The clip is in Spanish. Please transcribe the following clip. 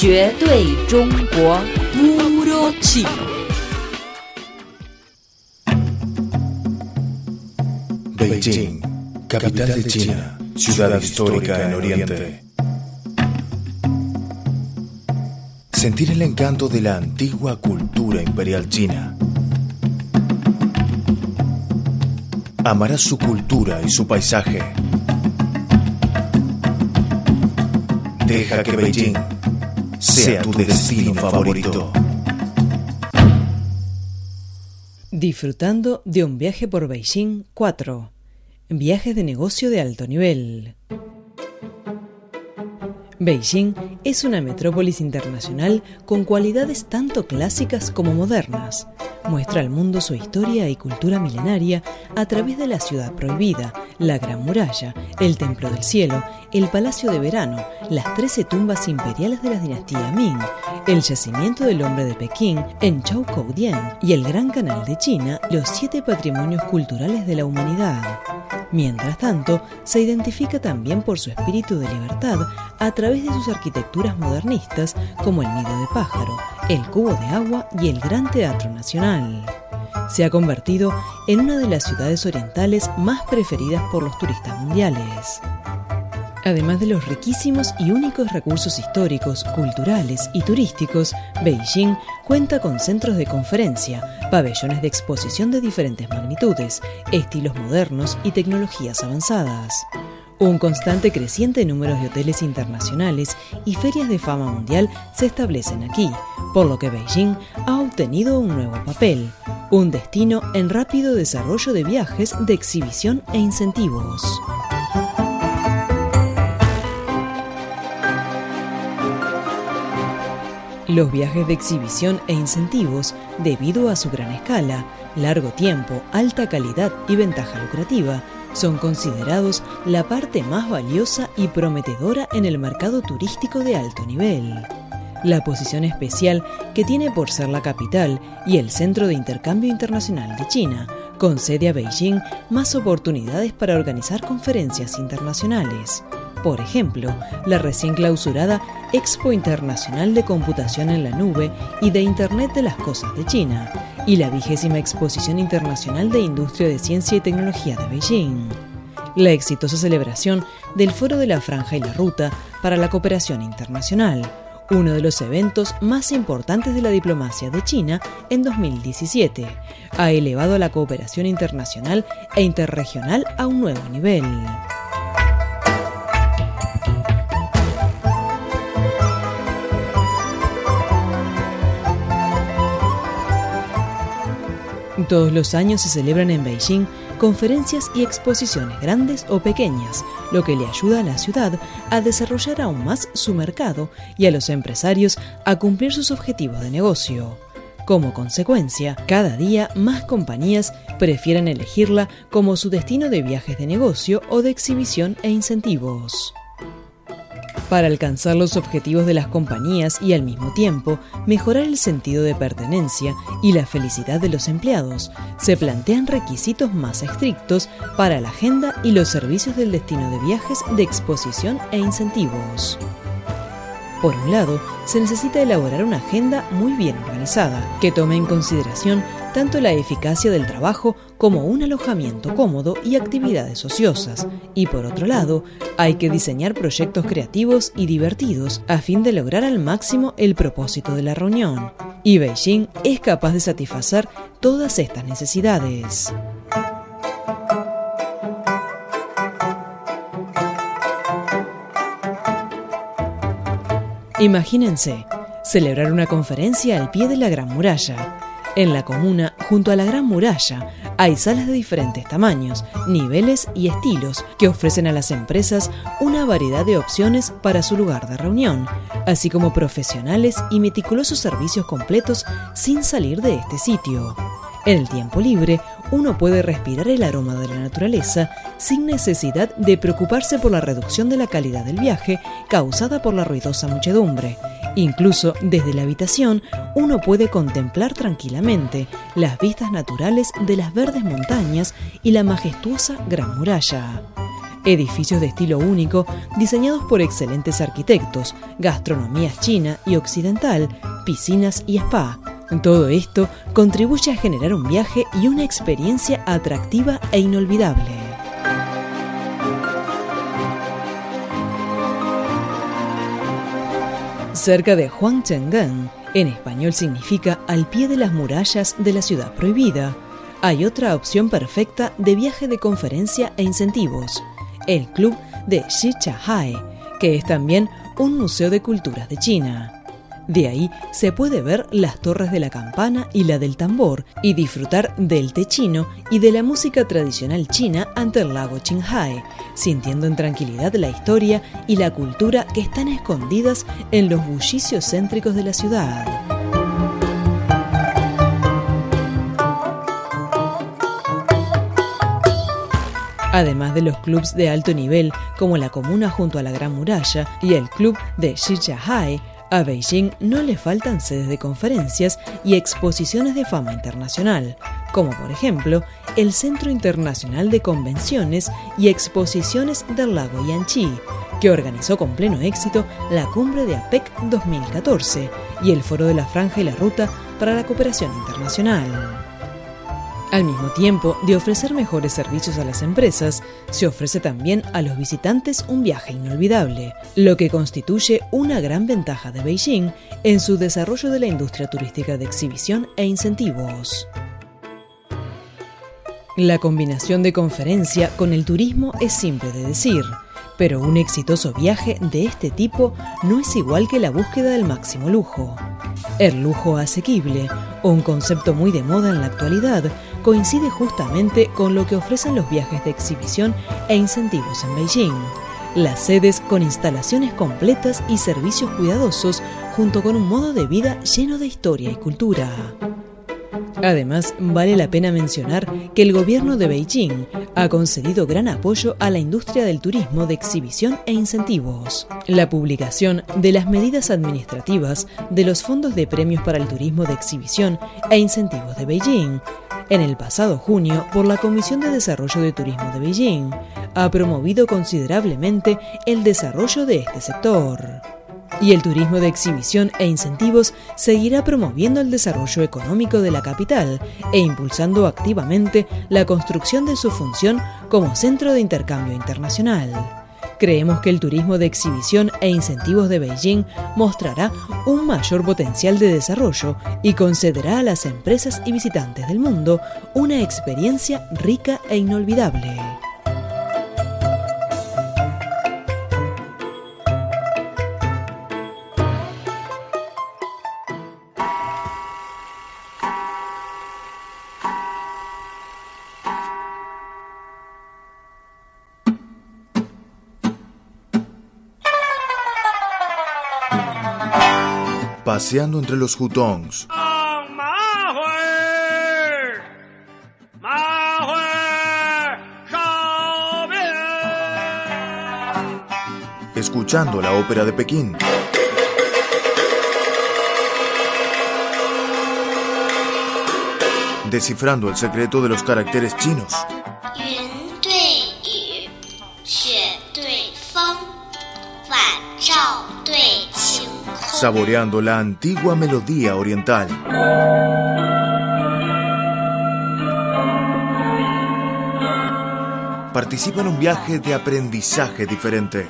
绝对中国乌鲁奇。Beijing, capital de China, ciudad histórica en Oriente. Sentir el encanto de la antigua cultura imperial china. Amarás su cultura y su paisaje. Deja que Beijing sea tu destino favorito. Disfrutando de un viaje por Beijing 4. Viajes de negocio de alto nivel. Beijing es una metrópolis internacional con cualidades tanto clásicas como modernas. Muestra al mundo su historia y cultura milenaria a través de la ciudad prohibida, la Gran Muralla, el Templo del Cielo, el Palacio de Verano, las trece tumbas imperiales de la dinastía Ming, el yacimiento del hombre de Pekín en Choukoudien y el Gran Canal de China, los siete patrimonios culturales de la humanidad. Mientras tanto, se identifica también por su espíritu de libertad a través de sus arquitecturas modernistas como el Nido de Pájaro, el Cubo de Agua y el Gran Teatro Nacional. Se ha convertido en una de las ciudades orientales más preferidas por los turistas mundiales. Además de los riquísimos y únicos recursos históricos, culturales y turísticos, Beijing cuenta con centros de conferencia, pabellones de exposición de diferentes magnitudes, estilos modernos y tecnologías avanzadas. Un constante creciente número de hoteles internacionales y ferias de fama mundial se establecen aquí, por lo que Beijing ha obtenido un nuevo papel, un destino en rápido desarrollo de viajes de exhibición e incentivos. Los viajes de exhibición e incentivos, debido a su gran escala, largo tiempo, alta calidad y ventaja lucrativa, son considerados la parte más valiosa y prometedora en el mercado turístico de alto nivel. La posición especial que tiene por ser la capital y el centro de intercambio internacional de China concede a Beijing más oportunidades para organizar conferencias internacionales. Por ejemplo, la recién clausurada Expo Internacional de Computación en la Nube y de Internet de las Cosas de China, y la vigésima Exposición Internacional de Industria de Ciencia y Tecnología de Beijing. La exitosa celebración del Foro de la Franja y la Ruta para la Cooperación Internacional, uno de los eventos más importantes de la diplomacia de China en 2017, ha elevado la cooperación internacional e interregional a un nuevo nivel. Todos los años se celebran en Beijing conferencias y exposiciones grandes o pequeñas, lo que le ayuda a la ciudad a desarrollar aún más su mercado y a los empresarios a cumplir sus objetivos de negocio. Como consecuencia, cada día más compañías prefieren elegirla como su destino de viajes de negocio o de exhibición e incentivos. Para alcanzar los objetivos de las compañías y al mismo tiempo mejorar el sentido de pertenencia y la felicidad de los empleados, se plantean requisitos más estrictos para la agenda y los servicios del destino de viajes de exposición e incentivos. Por un lado, se necesita elaborar una agenda muy bien organizada, que tome en consideración tanto la eficacia del trabajo como un alojamiento cómodo y actividades ociosas. Y por otro lado, hay que diseñar proyectos creativos y divertidos a fin de lograr al máximo el propósito de la reunión. Y Beijing es capaz de satisfacer todas estas necesidades. Imagínense, celebrar una conferencia al pie de la Gran Muralla. En la comuna, junto a la Gran Muralla, hay salas de diferentes tamaños, niveles y estilos que ofrecen a las empresas una variedad de opciones para su lugar de reunión, así como profesionales y meticulosos servicios completos sin salir de este sitio. En el tiempo libre, uno puede respirar el aroma de la naturaleza sin necesidad de preocuparse por la reducción de la calidad del viaje causada por la ruidosa muchedumbre. Incluso desde la habitación uno puede contemplar tranquilamente las vistas naturales de las verdes montañas y la majestuosa Gran Muralla. Edificios de estilo único, diseñados por excelentes arquitectos, gastronomía china y occidental, piscinas y spa, todo esto contribuye a generar un viaje y una experiencia atractiva e inolvidable. Cerca de Huangcheng'an, en español significa al pie de las murallas de la ciudad prohibida, hay otra opción perfecta de viaje de conferencia e incentivos, el Club de Shichahai, que es también un museo de culturas de China. De ahí se puede ver las torres de la campana y la del tambor y disfrutar del té chino y de la música tradicional china ante el lago Qinghai, sintiendo en tranquilidad la historia y la cultura que están escondidas en los bullicios céntricos de la ciudad. además de los clubs de alto nivel como la Comuna junto a la Gran Muralla y el club de Shichahai, a Beijing no le faltan sedes de conferencias y exposiciones de fama internacional, como por ejemplo el Centro Internacional de Convenciones y Exposiciones del Lago Yanqi, que organizó con pleno éxito la cumbre de APEC 2014 y el Foro de la Franja y la Ruta para la Cooperación Internacional. Al mismo tiempo de ofrecer mejores servicios a las empresas, se ofrece también a los visitantes un viaje inolvidable, lo que constituye una gran ventaja de Beijing en su desarrollo de la industria turística de exhibición e incentivos. La combinación de conferencia con el turismo es simple de decir, pero un exitoso viaje de este tipo no es igual que la búsqueda del máximo lujo. El lujo asequible, un concepto muy de moda en la actualidad, coincide justamente con lo que ofrecen los viajes de exhibición e incentivos en Beijing. Las sedes con instalaciones completas y servicios cuidadosos, junto con un modo de vida lleno de historia y cultura. Además, vale la pena mencionar que el gobierno de Beijing ha concedido gran apoyo a la industria del turismo de exhibición e incentivos. La publicación de las medidas administrativas de los fondos de premios para el turismo de exhibición e incentivos de Beijing en el pasado junio por la Comisión de Desarrollo de Turismo de Beijing, ha promovido considerablemente el desarrollo de este sector y el turismo de exhibición e incentivos seguirá promoviendo el desarrollo económico de la capital e impulsando activamente la construcción de su función como centro de intercambio internacional. Creemos que el turismo de exhibición e incentivos de Beijing mostrará un mayor potencial de desarrollo y concederá a las empresas y visitantes del mundo una experiencia rica e inolvidable. Paseando entre los hutongs. Escuchando la ópera de Pekín. Descifrando el secreto de los caracteres chinos. Saboreando la antigua melodía oriental. Participa en un viaje de aprendizaje diferente.